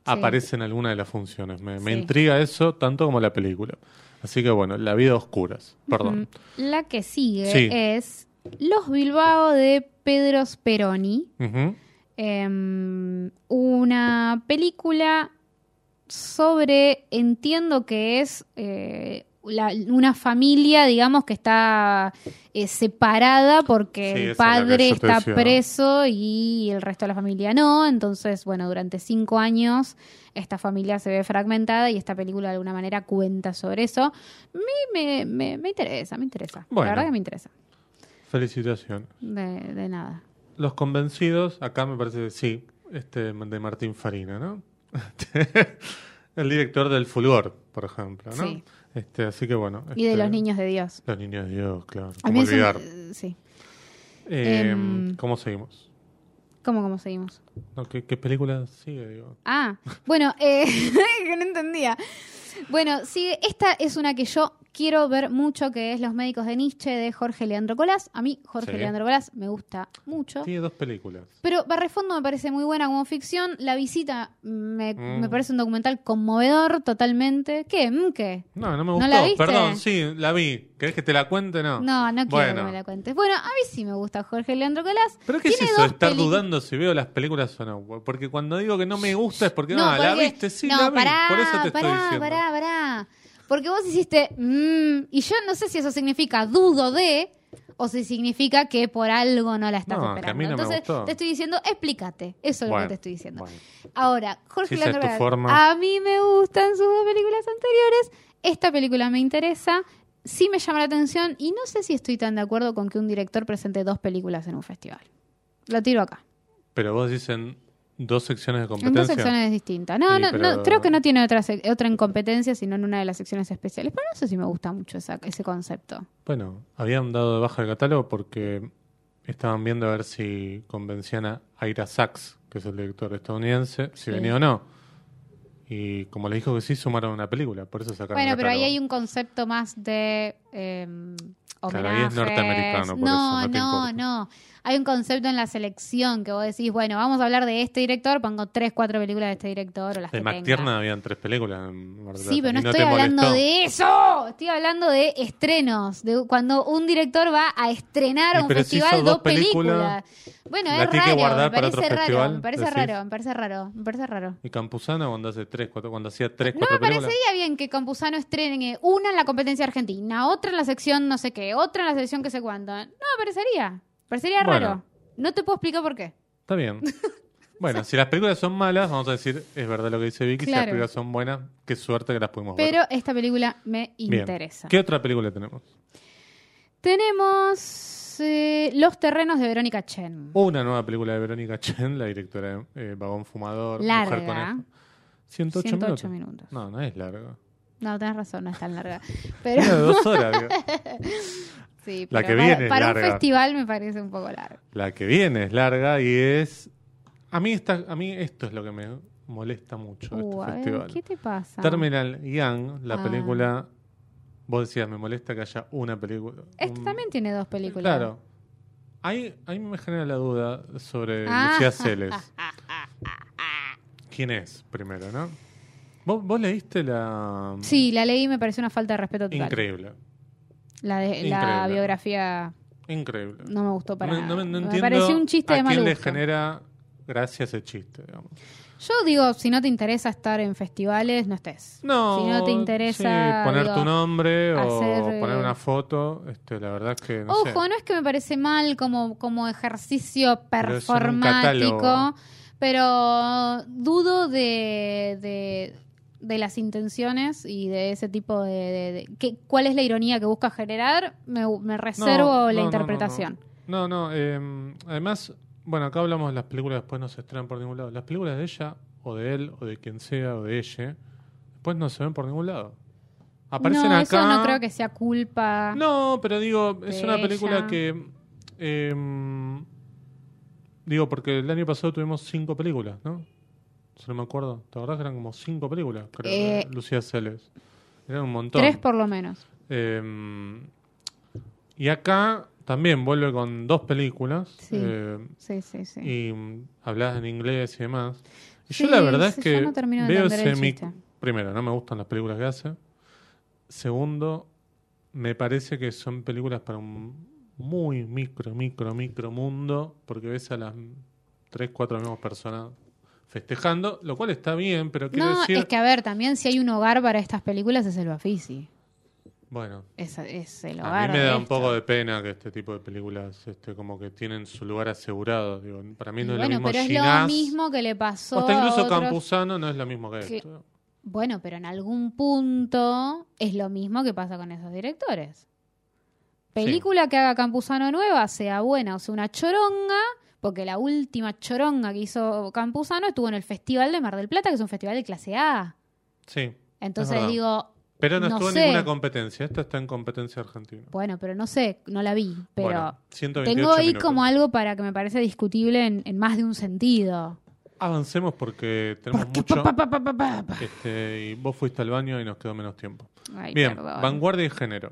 aparece en alguna de las funciones. Me, intriga eso tanto como la película. Así que bueno, La vida a oscuras. Perdón. La que sigue es Los Bilbao de Pedro Speroni. Em, una película sobre, entiendo que es eh, la- una familia, digamos, que está eh, separada porque Sí, el es padre está decía. preso y el resto de la familia no. Entonces, bueno, durante cinco años esta familia se ve fragmentada y esta película de alguna manera cuenta sobre eso. A mí me, me- me interesa, me interesa. Bueno. La verdad que me interesa. Felicitaciones. De, de nada. Los convencidos, acá me parece sí, este de Martín Farina, ¿no? (laughs) el director del Fulgor, por ejemplo, ¿no? Sí. Este, así que bueno. Y de este, los niños de Dios. Los niños de Dios, claro. A ¿Cómo olvidar? sí. Eh, Em, ¿Cómo seguimos? ¿Cómo, cómo seguimos? No, ¿qué, qué película sigue? Digo? Ah, bueno, eh, (laughs) que no entendía. Bueno, sí, esta es una que yo quiero ver mucho, que es Los médicos de Nietzsche de Jorge Leandro Colás. A mí Jorge Sí. Leandro Colás me gusta mucho. Tiene dos películas. Pero Barrefondo me parece muy buena como ficción. La visita me, Mm. me parece un documental conmovedor totalmente. ¿Qué? ¿Mm, ¿Qué? No, no me ¿No gustó. la viste? Perdón, sí, la vi. ¿Querés que te la cuente? No. No, no quiero Bueno. que me la cuentes. Bueno, a mí sí me gusta Jorge Leandro Colás. ¿Pero qué es eso estar dudando si veo las películas o no? Porque cuando digo que no me gusta es porque no, No, la viste, sí no, la vi. pará, Por eso te pará, estoy diciendo. Pará, pará, Porque vos hiciste mm, y yo no sé si eso significa dudo de o si significa que por algo no la estás No, que a esperando. mí no me Entonces gustó. te estoy diciendo, explícate. Eso es lo que te estoy diciendo. bueno. Ahora, Jorge Si forma. a mí me gustan sus dos películas anteriores. Esta película me interesa. Sí me llama la atención y no sé si estoy tan de acuerdo con que un director presente dos películas en un festival. Lo tiro acá. Pero vos dicen dos secciones de En dos competencia. secciones distintas. No, Sí, no, pero- no, creo que no tiene otra, otra incompetencia, sino en una de las secciones especiales. Pero no sé si me gusta mucho esa- ese concepto. Bueno, habían dado de baja el catálogo porque estaban viendo a ver si convencían a Ira Sachs, que es el director estadounidense, si Sí. venía o no. Y como le dijo que sí, sumaron una película, por eso sacaron Bueno, pero ahí hay un concepto más de eh, Claro, ahí es homenajes. norteamericano, por no, eso, no no, no. Hay un concepto en la selección que vos decís, bueno, vamos a hablar de este director, pongo tres, cuatro películas de este director o las De McTiernan habían tres películas. en Sí, pero no ¿Y estoy hablando molestó? de eso. Estoy hablando de estrenos. De cuando un director va a estrenar a un festival dos películas, películas. Bueno, ¿la es raro. me parece raro. festival, Me parece decís? raro, me parece raro. Me parece raro. ¿Y Campuzano cuando hace tres, cuatro, cuando hacía tres, No cuatro me películas? parecería bien que Campuzano estrene una en la competencia argentina, otra en la sección no sé qué, otra en la sección que sé cuánto. No parecería. Parecería Bueno. raro. No te puedo explicar por qué. Está bien. (laughs) Bueno, si las películas son malas, vamos a decir, es verdad lo que dice Vicky, si las películas son buenas, qué suerte que las pudimos Pero ver. esta película me Bien. interesa. ¿Qué otra película tenemos? Tenemos eh, Los terrenos de Verónica Chen. Una nueva película de Verónica Chen, la directora de eh, Vagón Fumador, Mujer Larga. Conejo. 108, 108 minutos. minutos. No, no es larga. No, tenés razón, no es tan larga. (laughs) Pero dos horas. (laughs) sí, La pero que para, viene es para un larga. festival me parece un poco largo. La que viene es larga y es... A mí, esta, a mí esto es lo que me molesta mucho de Uh, este ver, festival. ¿qué te pasa? Terminal Young, la Ah. película... Vos decías, me molesta que haya una película. Este un- también tiene dos películas. Claro. Ahí, ahí me genera la duda sobre Ah. Lucía Celes. (laughs) ¿Quién es, primero, no? ¿Vos, vos leíste la... Sí, la leí y me pareció una falta de respeto total. Increíble. La, de, la biografía Increíble. no me gustó para No nada. no me- no me entiendo pareció un chiste a de mal quién le genera gracia ese chiste, digamos. Yo digo, si no te interesa estar en festivales, no estés. No, Si no te interesa, sí, poner digo, tu nombre o hacer, poner eh, una foto, este, la verdad es que no Ojo, sé. no es que me parece mal como, como ejercicio performático, pero dudo de, de, de las intenciones y de ese tipo de... de- de- que- ¿Cuál es la ironía que busca generar? Me, me reservo No, la no, no, interpretación. No, no, eh, además, bueno, acá hablamos de las películas después no se estrenan por ningún lado. Las películas de ella, o de él, o de quien sea, o de ella, después no se ven por ningún lado. Aparecen no, acá. eso no creo que sea culpa. No, pero digo, es una película ella. que. em, digo, porque el año pasado tuvimos cinco películas, ¿no? Si no me acuerdo. ¿Te acordás que eran como cinco películas? Creo, Eh, Lucía Celes. Eran un montón. Tres por lo menos. Em, y acá también vuelve con dos películas. Sí. em, Sí, sí, sí. y mm, hablas en inglés y demás. Y Sí, yo la verdad es que no veo semi... chiste. Primero, no me gustan las películas que hace. Segundo, me parece que son películas para un muy micro, micro, micro mundo, porque ves a las tres, cuatro mismas personas festejando, lo cual está bien, pero quiero No, decir... es que a ver, también si hay un hogar para estas películas es el Bafisi. Bueno, Es, es el a hogar. mí me da un esto. poco de pena que este tipo de películas este, como que tienen su lugar asegurado. Digo, para mí no Y es bueno, lo mismo pero es Ginás, lo mismo que le pasó o hasta a incluso otros- Campuzano no es lo mismo que que- esto. Bueno, pero en algún punto es lo mismo que pasa con esos directores. Película que haga Campuzano nueva, sea buena o sea una choronga, porque la última choronga que hizo Campuzano estuvo en el Festival de Mar del Plata, que es un festival de clase A. Sí. Entonces digo, Pero no, No estuvo en ninguna competencia. Esta está en competencia argentina. bueno, pero no sé, no la vi, pero Bueno, 128 tengo ahí minutos. como algo para que me parece discutible en, en más de un sentido. Avancemos porque tenemos Porque mucho. pa, pa, pa, pa, pa, pa. este, y vos fuiste al baño y nos quedó menos tiempo. Ay, Bien, perdón. vanguardia y género.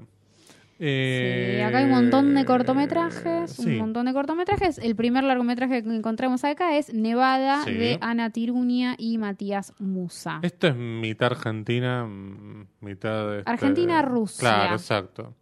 Eh, Sí, acá hay un montón de cortometrajes, sí. un montón de cortometrajes. El primer largometraje que encontramos acá es Nevada Sí. de Ana Tirunia y Matías Musa. Esto es mitad Argentina, mm, mitad. este, Argentina-Rusia. Claro, exacto.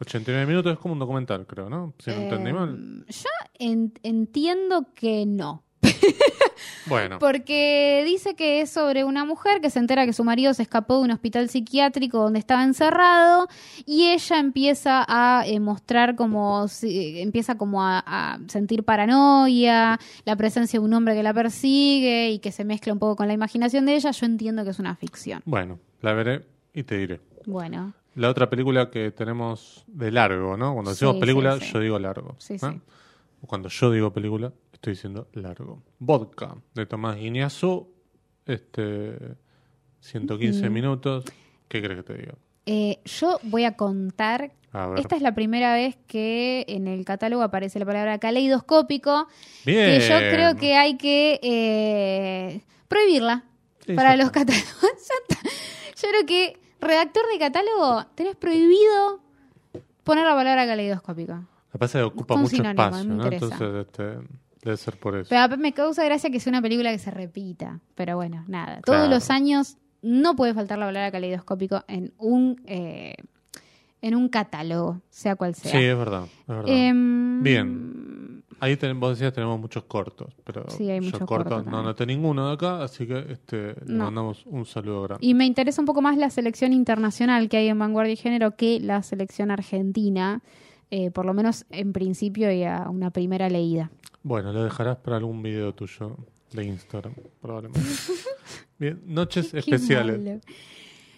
89 minutos es como un documental, creo, ¿no? Si no entendí Eh, mal. Yo en- entiendo que no. (laughs) Bueno, Porque dice que es sobre una mujer que se entera que su marido se escapó de un hospital psiquiátrico donde estaba encerrado y ella empieza a eh, mostrar como si- empieza como a, a sentir paranoia, la presencia de un hombre que la persigue y que se mezcla un poco con la imaginación de ella. Yo entiendo que es una ficción. bueno, la veré y te diré. Bueno, La otra película que tenemos de largo, ¿no? Cuando decimos sí, película, sí. yo digo largo. Sí, ¿eh? sí. Cuando yo digo película, estoy diciendo largo. Vodka, de Tomás Guiñazú, este, 115 Ujú. minutos. ¿Qué crees que te diga? eh, yo voy a contar. A. Esta es la primera vez que en el catálogo aparece la palabra caleidoscópico. Bien. que yo creo que hay que eh, prohibirla para los catálogos. (laughs) Yo creo que redactor de catálogo tenés prohibido poner la palabra caleidoscópico. Que pasa que ocupa mucho sinónimo, espacio, ¿no? Entonces, este, debe ser por eso. Pero me causa gracia que sea una película que se repita. Pero bueno, nada. Todos los años no puede faltar la palabra caleidoscópico en un eh, en un catálogo, sea cual sea. Sí, es verdad. Es verdad. Em, Bien. Ahí ten- vos decías tenemos muchos cortos, pero Sí, hay yo muchos cortos cortos no noté ninguno de acá, así que este, le mandamos un saludo grande. Y me interesa un poco más la selección internacional que hay en Vanguardia y Género que la selección argentina, eh, por lo menos en principio y a una primera leída. Bueno, lo dejarás para algún video tuyo de Instagram, probablemente. (laughs) Bien, noches Qué especiales. malo.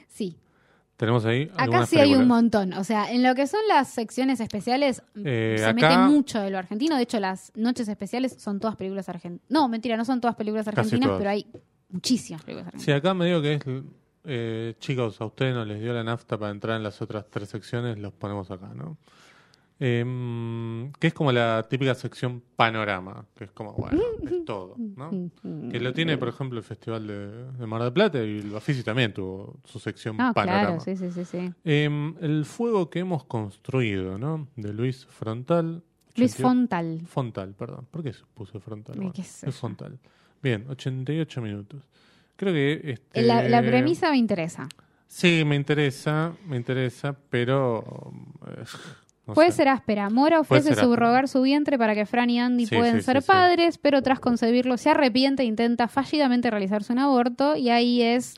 Sí, Tenemos ahí acá algunas sí hay un películas. montón. O sea, en lo que son las secciones especiales, Eh, se acá- mete mucho de lo argentino. De hecho, las noches especiales son todas películas argentinas. No, mentira, no son todas películas Casi argentinas, todas. pero hay muchísimas películas Sí, argentinas. acá me digo que es, eh, chicos, a ustedes no les dio la nafta para entrar en las otras tres secciones, los ponemos acá, ¿no? Em, que es como la típica sección panorama, que es como, bueno, es todo, ¿no? Que lo tiene, por ejemplo, el Festival de, de Mar del Plata y el Bafisi también tuvo su sección No, panorama. claro, sí, sí, sí. sí. Em, el fuego que hemos construido, ¿no? De Luis Frontal. Luis 88 Fontal. Fontal, perdón. ¿Por qué se puso Frontal? Eh, Bueno, es. Fontal. Bien, 88 minutos. Creo que... Este, La, la premisa me interesa. Sí, me interesa, me interesa, pero... eh, Puede ser áspera. Mora ofrece subrogar su vientre para que Fran y Andy Sí, puedan sí, ser sí, padres, pero tras concebirlo se arrepiente e intenta fallidamente realizarse un aborto y ahí es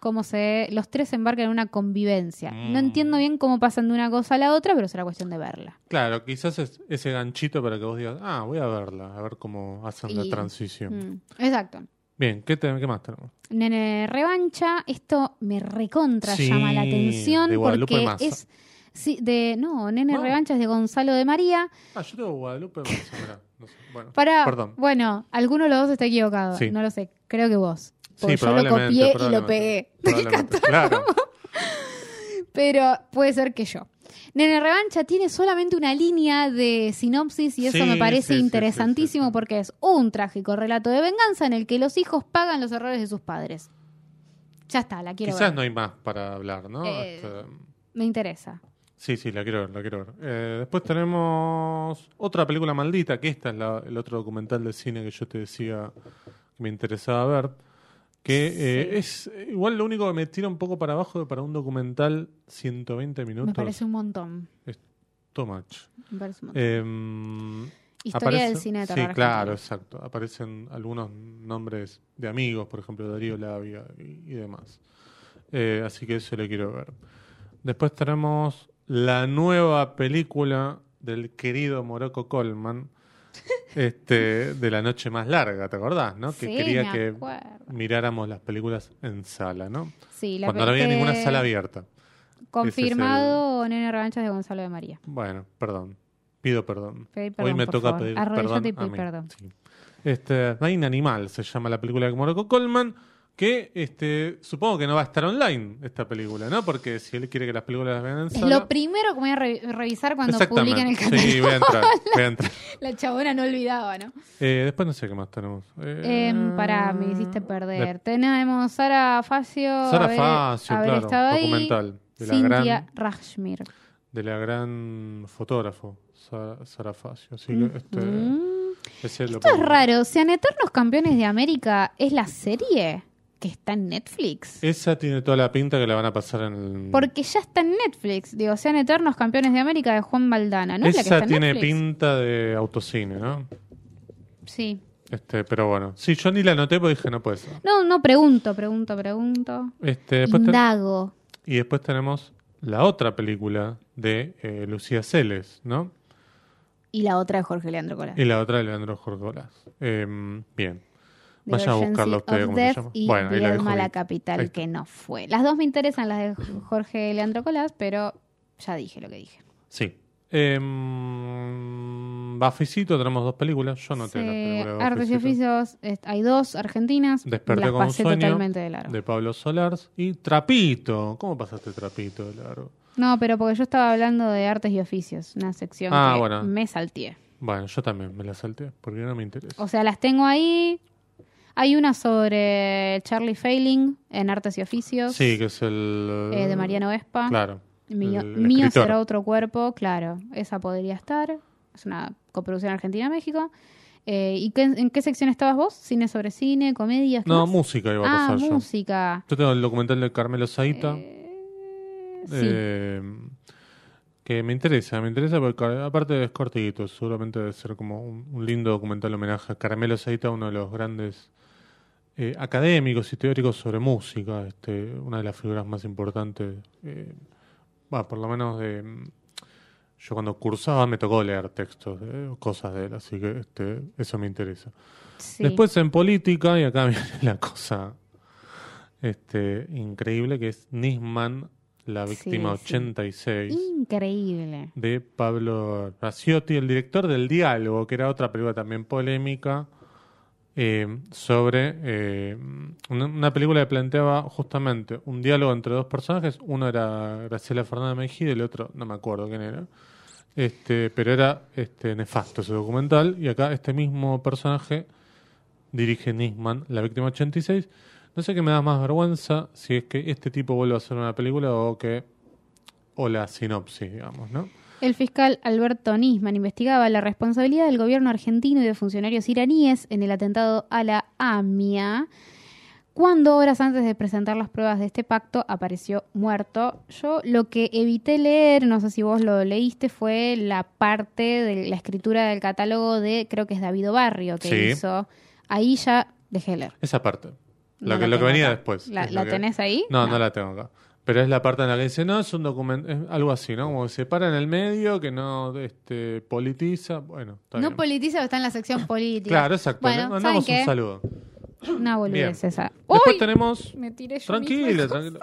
como se los tres embarcan en una convivencia. No Mm. entiendo bien cómo pasan de una cosa a la otra, pero será cuestión de verla. Claro, quizás es ese ganchito para que vos digas, ah, voy a verla, a ver cómo hacen la transición. Mm, Exacto. Bien, ¿qué, te- qué más tenemos? Nene Revancha, esto me recontra llama la atención porque Massa. es sí, de no, Nene No. Revancha es de Gonzalo de María. Ah, yo tengo Guadalupe no sé. Bueno, Para, perdón. bueno, alguno de los dos está equivocado. Sí. No lo sé, creo que vos. Sí, Porque yo lo copié y lo pegué. (laughs) Claro. Pero puede ser que yo. Nene Revancha tiene solamente una línea de sinopsis y eso Sí, me parece sí, interesantísimo sí, porque es un trágico relato de venganza en el que los hijos pagan los errores de sus padres. Ya está, la quiero Quizás ver. no hay más para hablar, ¿no? Eh, Este, Me interesa. Sí, sí, la quiero ver, la quiero ver. Eh, después tenemos otra película maldita, que esta es la- el otro documental de cine que yo te decía que me interesaba ver. Que eh, es igual lo único que me tira un poco para abajo para un documental 120 minutos. Me parece un montón. Too much. Me parece un montón. Eh, Historia aparece- del cine de terror. Sí, claro, exacto. Aparecen algunos nombres de amigos, por ejemplo, Darío Labia y, y demás. Eh, así que eso le quiero ver. Después tenemos la nueva película del querido Morocco Colman, (laughs) este, de la noche más larga, ¿te acordás? ¿no? Que Sí, quería me que miráramos las películas en sala, ¿no? Sí, la Cuando no había ninguna sala abierta. Confirmado Nene Revanchas de Gonzalo de María. Bueno, perdón. Pido perdón. Hoy me toca favor. pedir Arrodillate perdón. y a mí. perdón. Sí. Este, Reina Animal se llama la película de Morocco Colman, que este, supongo que no va a estar online esta película, ¿no? Porque si él quiere que las películas las vean en Es sala... lo primero que voy a re- revisar cuando publiquen el canal. Sí, voy a entrar. (laughs) voy a entrar. La chabona no olvidaba, ¿no? Eh, después no sé qué más tenemos. Eh, Em, pará, me hiciste perder. Tenemos Sara Facio. Sara haber, Facio, haber claro, estado documental de la gran- Rashmir. de la gran fotógrafo, Sara, Sara Facio. Así que este, Mm. lo Esto es raro. Sean Eternos Campeones de América es la serie que está en Netflix. Esa tiene toda la pinta que la van a pasar en el... Porque ya está en Netflix. Digo, Sean Eternos Campeones de América de Juan Valdana. ¿No es la que Esa está tiene Netflix? pinta de autocine, ¿no? Sí. Este, pero bueno. Sí, yo ni la anoté porque dije no puede ser. No, no, pregunto, pregunto, pregunto. Este, después y después tenemos la otra película de eh, Lucía Celes, ¿no? Y la otra de Jorge Leandro Colás. Y la otra de Leandro Jorgolas. Em, bien. The Vayan a ustedes, of ¿cómo se llama? Y Bueno, ahí la dejo la ahí. capital Ahí que no fue. Las dos me interesan, las de Jorge Leandro Colás, pero ya dije lo que dije. Sí. Em, Bafisito, tenemos dos películas. Yo no tengo la Sí, película de Artes y oficios, hay dos argentinas. Desperté las con un pasé sueño totalmente de largo. de Pablo Solars y Trapito. ¿Cómo pasaste Trapito de largo? No, pero porque yo estaba hablando de artes y oficios, una sección Ah, que bueno. me salteé. Bueno, yo también me la salté porque no me interesa. O sea, las tengo ahí. Hay una sobre Charlie Failing en artes y oficios. Sí, que es el... eh, de Mariano Vespa. Claro. Mío, el mío escritor. será otro cuerpo, claro. Esa podría estar. Es una coproducción Argentina-México. Eh, ¿Y qué- en qué sección estabas vos? ¿Cine sobre cine? ¿Comedias? No, más? música iba a Ah, pasar yo. música. Yo tengo el documental de Carmelo Saita. Eh, sí. eh, que me interesa, me interesa porque aparte es cortito, seguramente debe ser como un, un lindo documental homenaje a Carmelo Saita, uno de los grandes eh, académicos y teóricos sobre música, este, una de las figuras más importantes, eh, por lo menos de... mm, Yo cuando cursaba me tocó leer textos, eh, cosas de él, así que este, eso me interesa. Sí. Después en política, y acá (laughs) viene la cosa este, increíble, que es Nisman, la víctima Sí, sí. 86, Increíble. de Pablo Raciotti, el director del Diálogo, que era otra película también polémica, eh, sobre eh, una, una película que planteaba justamente un diálogo entre dos personajes. Uno era Graciela Fernández Mejía y el otro, no me acuerdo quién era. Este, pero era este, nefasto ese documental. Y acá este mismo personaje dirige Nisman, la víctima 86. No sé qué me da más vergüenza si es que este tipo vuelve a hacer una película o que. o la sinopsis, digamos, ¿no? El fiscal Alberto Nisman investigaba la responsabilidad del gobierno argentino y de funcionarios iraníes en el atentado a la AMIA, cuando horas antes de presentar las pruebas de este pacto apareció muerto. Yo lo que evité leer, no sé si vos lo leíste, fue la parte de la escritura del catálogo de, creo que es David Barrio que Sí. hizo. Ahí ya dejé de leer. Esa parte. No Lo que, lo que tengo venía acá. después. ¿La, que- tenés ahí? No, no, la tengo acá. Pero es la parte en la que dice, no, es un documento, es algo así, ¿no? Como que se para en el medio, que no este, politiza. Bueno, está No bien. politiza, pero está en la sección (laughs) política. Claro, exacto. Bueno, Le mandamos ¿saben un qué? saludo. Una boludez Bien. esa. Después ¡Uy! tenemos. Me tiré yo Tranquila, misma. (laughs) tranquila.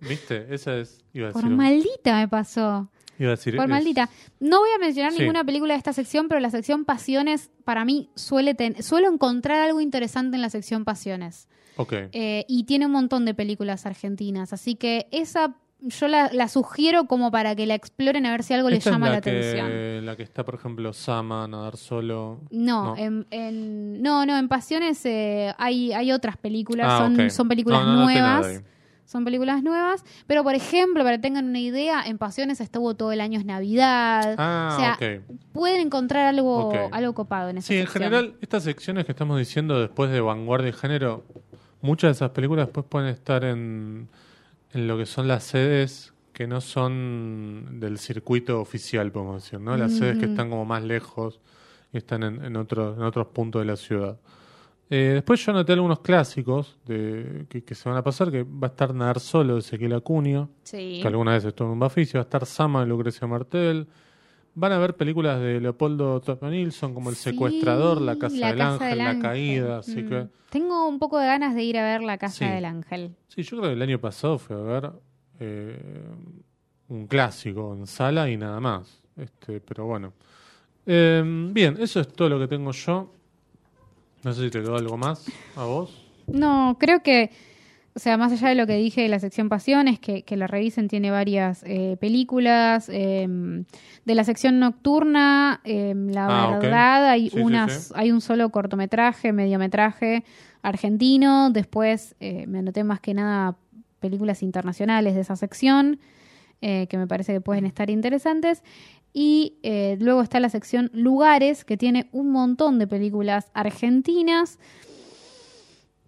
¿Viste? Esa es. Iba a Por decir. maldita me pasó. Iba a decir Por es- maldita. No voy a mencionar Sí. ninguna película de esta sección, pero la sección Pasiones, para mí, suele ten- suelo encontrar algo interesante en la sección Pasiones. Ok. Eh, y tiene un montón de películas argentinas. Así que esa yo la, la sugiero como para que la exploren a ver si algo les llama la, la atención. la que está, por ejemplo, Sama, Nadar Solo. No, No. En, en- no, no, en Pasiones eh, hay, hay otras películas, Ah, son, películas No, no nuevas. Son películas nuevas, pero por ejemplo, para que tengan una idea, en Pasiones estuvo todo el año es Navidad. Ah, o sea, pueden encontrar algo, algo copado en esa Sí, en general, estas secciones que estamos diciendo después de vanguardia y género, muchas de esas películas después pueden estar en, en lo que son las sedes que no son del circuito oficial, podemos decir, ¿no? Las sedes que están como más lejos y están en, en, otros en otros puntos de la ciudad. Eh, después yo anoté algunos clásicos de, que, que se van a pasar, que va a estar Nadar Solo de Ezequiel Acuña, Sí. que alguna vez estuvo en un Bafisi, va a estar Sama de Lucrecia Martel. Van a ver películas de Leopoldo Nilsson como El Sí, secuestrador, La Casa, del, Casa ángel, del La. Caída, así Mm. que Tengo un poco de ganas de ir a ver La Casa Sí. del Ángel. sí, yo creo que el año pasado fue a ver eh, un clásico en sala y nada más. Este, pero bueno. Eh, bien, eso es todo lo que tengo yo. No sé si te quedó algo más a vos. No, creo que, o sea, más allá de lo que dije de la sección Pasiones, que, que la revisen, tiene varias eh, películas. eh, de la sección nocturna, eh, la Ah, verdad, hay, Sí, unas, sí. hay un solo cortometraje, mediometraje argentino. Después eh, me anoté más que nada películas internacionales de esa sección, eh, que me parece que pueden estar interesantes. Y eh, luego está la sección Lugares, que tiene un montón de películas argentinas.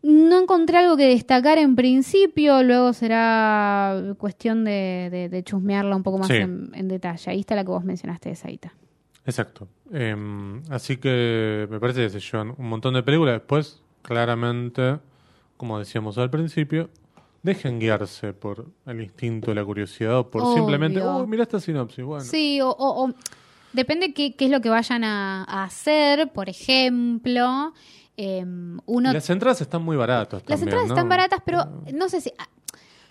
No encontré algo que destacar en principio, luego será cuestión de, de- de chusmearla un poco más Sí. en, en detalle. Ahí está la que vos mencionaste de Saita. Exacto. Eh, así que me parece que se llevan un montón de películas. Después, claramente, como decíamos al principio, dejen guiarse por el instinto, la curiosidad o por Obvio. simplemente, oh, mira esta sinopsis. Bueno, Sí, o, o- o- depende qué, qué es lo que vayan a, a hacer. Por ejemplo, eh, uno las entradas están muy baratas. Las también, entradas ¿no? están baratas, pero no sé si. A,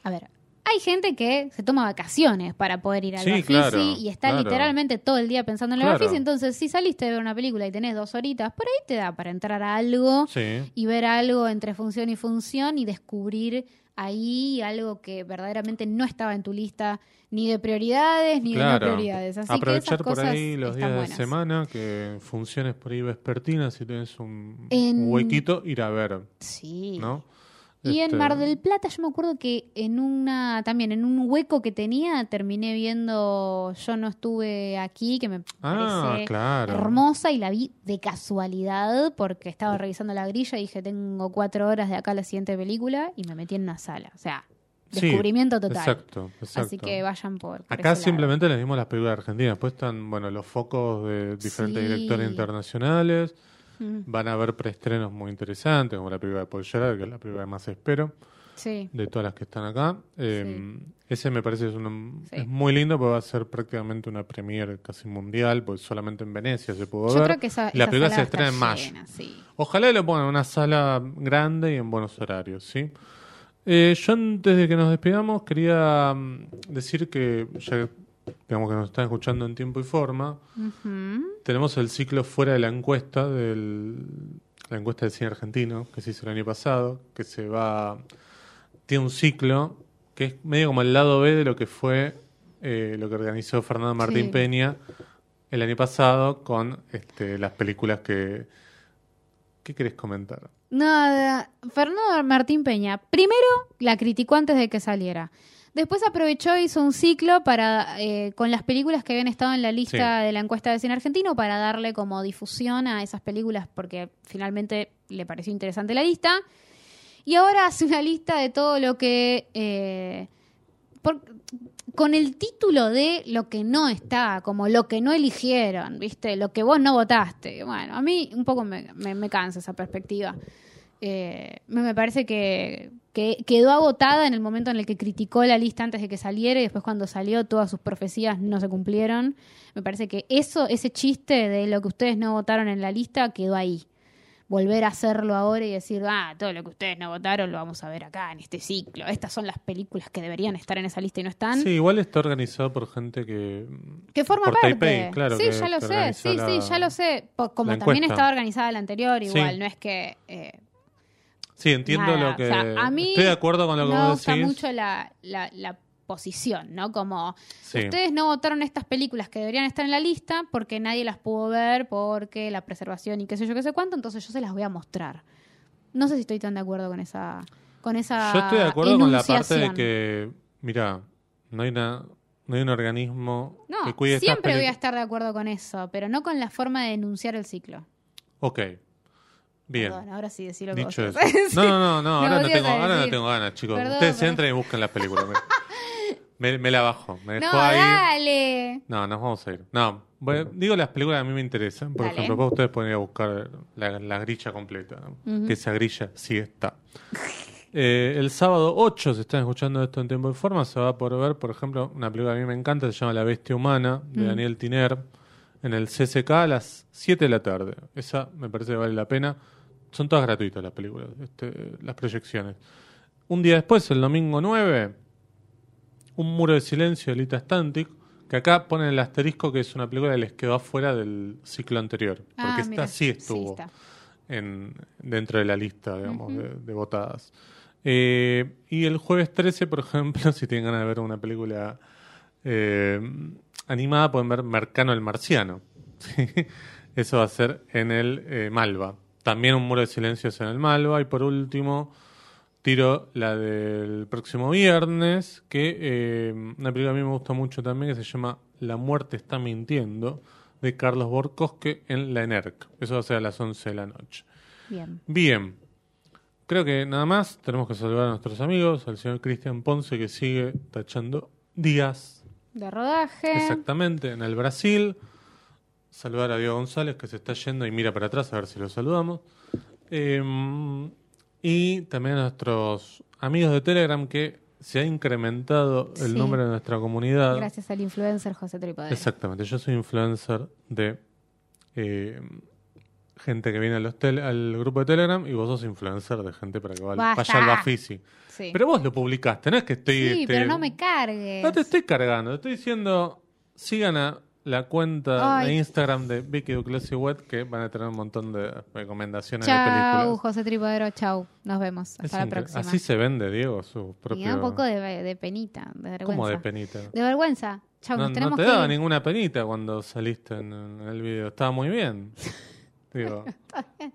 a ver, hay gente que se toma vacaciones para poder ir al Sí, Bafisi claro, y está claro. literalmente todo el día pensando en el Claro. Bafisi. Entonces, si saliste de ver una película y tenés dos horitas, por ahí te da para entrar a algo Sí. y ver algo entre función y función y descubrir ahí algo que verdaderamente no estaba en tu lista ni de prioridades ni de no prioridades. Así Aprovechar que esas por cosas ahí los días de semana, que funciones por ahí vespertinas, si tenés un, En- un huequito, ir a ver, Sí. ¿no? Y en Este, Mar del Plata yo me acuerdo que en una también en un hueco que tenía terminé viendo Yo no estuve aquí que me Ah, parece claro. hermosa y la vi de casualidad porque estaba revisando la grilla y dije tengo cuatro horas de acá a la siguiente película y me metí en una sala, o sea Sí, descubrimiento total. Exacto, exacto. Así que vayan por, por Acá simplemente les dimos las películas argentinas. Después están, bueno, los focos de diferentes Sí. directores internacionales. Mm, Van a haber preestrenos muy interesantes, como la película de Paul Gerard, que es la película que más espero Sí. de todas las que están acá. Eh, Ese me parece es, un- Sí. es muy lindo porque va a ser prácticamente una premiere casi mundial, porque solamente en Venecia se pudo Yo ver. creo que esa, la esa película se estrena en mayo. Ojalá lo pongan en una sala grande y en buenos horarios, ¿sí? Eh, yo antes de que nos despidamos quería mm, decir que ya digamos que nos están escuchando en tiempo y forma, tenemos el ciclo fuera de la encuesta del la encuesta del cine argentino que se hizo el año pasado, que se va tiene un ciclo que es medio como el lado B de lo que fue eh, lo que organizó Fernando Martín Sí. Peña el año pasado con este, las películas que ¿Qué querés comentar? Nada, Fernando Martín Peña. Primero la criticó antes de que saliera. Después aprovechó y hizo un ciclo para eh, con las películas que habían estado en la lista de la encuesta de cine argentino para darle como difusión a esas películas porque finalmente le pareció interesante la lista. Y ahora (laughs) hace una lista de todo lo que... eh, por- con el título de lo que no está, como lo que no eligieron, ¿viste? Lo que vos no votaste. Bueno, a mí un poco me, me- me cansa esa perspectiva. Eh, me, parece que, que quedó agotada en el momento en el que criticó la lista antes de que saliera y después cuando salió todas sus profecías no se cumplieron. Me parece que eso, ese chiste de lo que ustedes no votaron en la lista quedó ahí. Volver a hacerlo ahora y decir, ah, todo lo que ustedes no votaron lo vamos a ver acá en este ciclo. Estas son las películas que deberían estar en esa lista y no están. Sí, igual está organizado por gente que Que forma por parte. Taipei, claro. sí, que- ya lo sé. Sí, la- sí, ya lo sé. Como también encuesta. estaba organizada la anterior, igual. Sí. No es que. eh, Sí, entiendo nada. lo que. O sea, a mí Estoy de acuerdo con lo que me vos gusta mucho la, la, la exposición, ¿no? Como Sí. ustedes no votaron estas películas que deberían estar en la lista porque nadie las pudo ver, porque la preservación y qué sé yo, qué sé cuánto, entonces yo se las voy a mostrar. No sé si estoy tan de acuerdo con esa con esa Yo estoy de acuerdo con la parte de que, mira, no hay, una, no hay un organismo No, que cuide siempre voy a estar de acuerdo con eso, pero no con la forma de enunciar el ciclo. Ok, bien. Perdón, ahora sí decir lo que Dicho vos eso. (laughs) No, no, no, no, ahora, no tengo, ahora no tengo ganas, chicos. Perdón, Ustedes perdón. entren y busquen la película. Me, me- me la bajo, me (laughs) dejó No, ahí. dale. No, nos vamos a ir. No, voy- digo las películas que a mí me interesan. Por Dale. ejemplo, después ustedes pueden ir a buscar la, la grilla completa. Que esa grilla sí está. Eh, el sábado 8, si están escuchando esto en tiempo y forma, se va a poder ver, por ejemplo, una película que a mí me encanta, se llama La Bestia Humana, de. Daniel Tiner, en el CCK a las 7 de la tarde. Esa me parece que vale la pena. Son todas gratuitas las películas, este, las proyecciones. Un día después, el domingo 9, Un muro de silencio de Lita Stantic, que acá ponen el asterisco que es una película que les quedó afuera del ciclo anterior, porque Ah, esta mira, sí estuvo está. en, dentro de la lista, digamos, de, de votadas. Eh, y el jueves 13, por ejemplo, (laughs) si tienen ganas de ver una película eh, animada, pueden ver Mercano el Marciano. (laughs) Eso va a ser en el eh, Malva. También un muro de silencios en el Malva. Y por último, tiro la del próximo viernes, que eh, una película a mí me gusta mucho también, que se llama La muerte está mintiendo, de Carlos Borcosque en la ENERC. Eso va a ser a las 11 de la noche. Bien. Bien. Creo que nada más. Tenemos que saludar a nuestros amigos, al señor Cristian Ponce, que sigue tachando días De rodaje. exactamente en el Brasil. Saludar a Diego González, que se está yendo y mira para atrás a ver si lo saludamos. Eh, y también a nuestros amigos de Telegram, que se ha incrementado el Sí. número de nuestra comunidad. Gracias al influencer José Tripodero. Exactamente, yo soy influencer de eh, gente que viene a los al grupo de Telegram y vos sos influencer de gente para que vaya al Bafisi. Sí, Pero vos lo publicaste, no es que estoy... Sí, este, pero no me cargues. No te estoy cargando, te estoy diciendo, sigan a la cuenta Ay. de Instagram de Vicky Duclesi Wet que van a tener un montón de recomendaciones de Chau, películas. José Tripodero, chau. Nos vemos. Es Hasta la próxima. Así se vende, Diego, su propio... da un poco de, de penita, de vergüenza. ¿Cómo de penita? De vergüenza. Chau, No, nos no tenemos te que daba ir. ninguna penita cuando saliste en, en el video. Estaba muy bien. (laughs) Digo.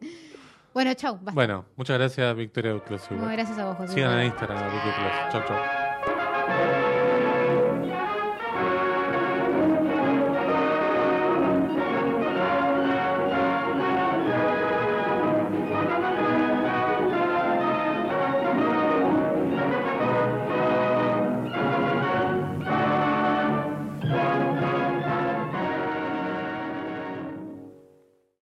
(laughs) bueno, chau. Basta. Bueno, muchas gracias, Victoria Duclos. No, gracias a vos, José. Sigan en Instagram, Victoria Duclos. Chau, chau.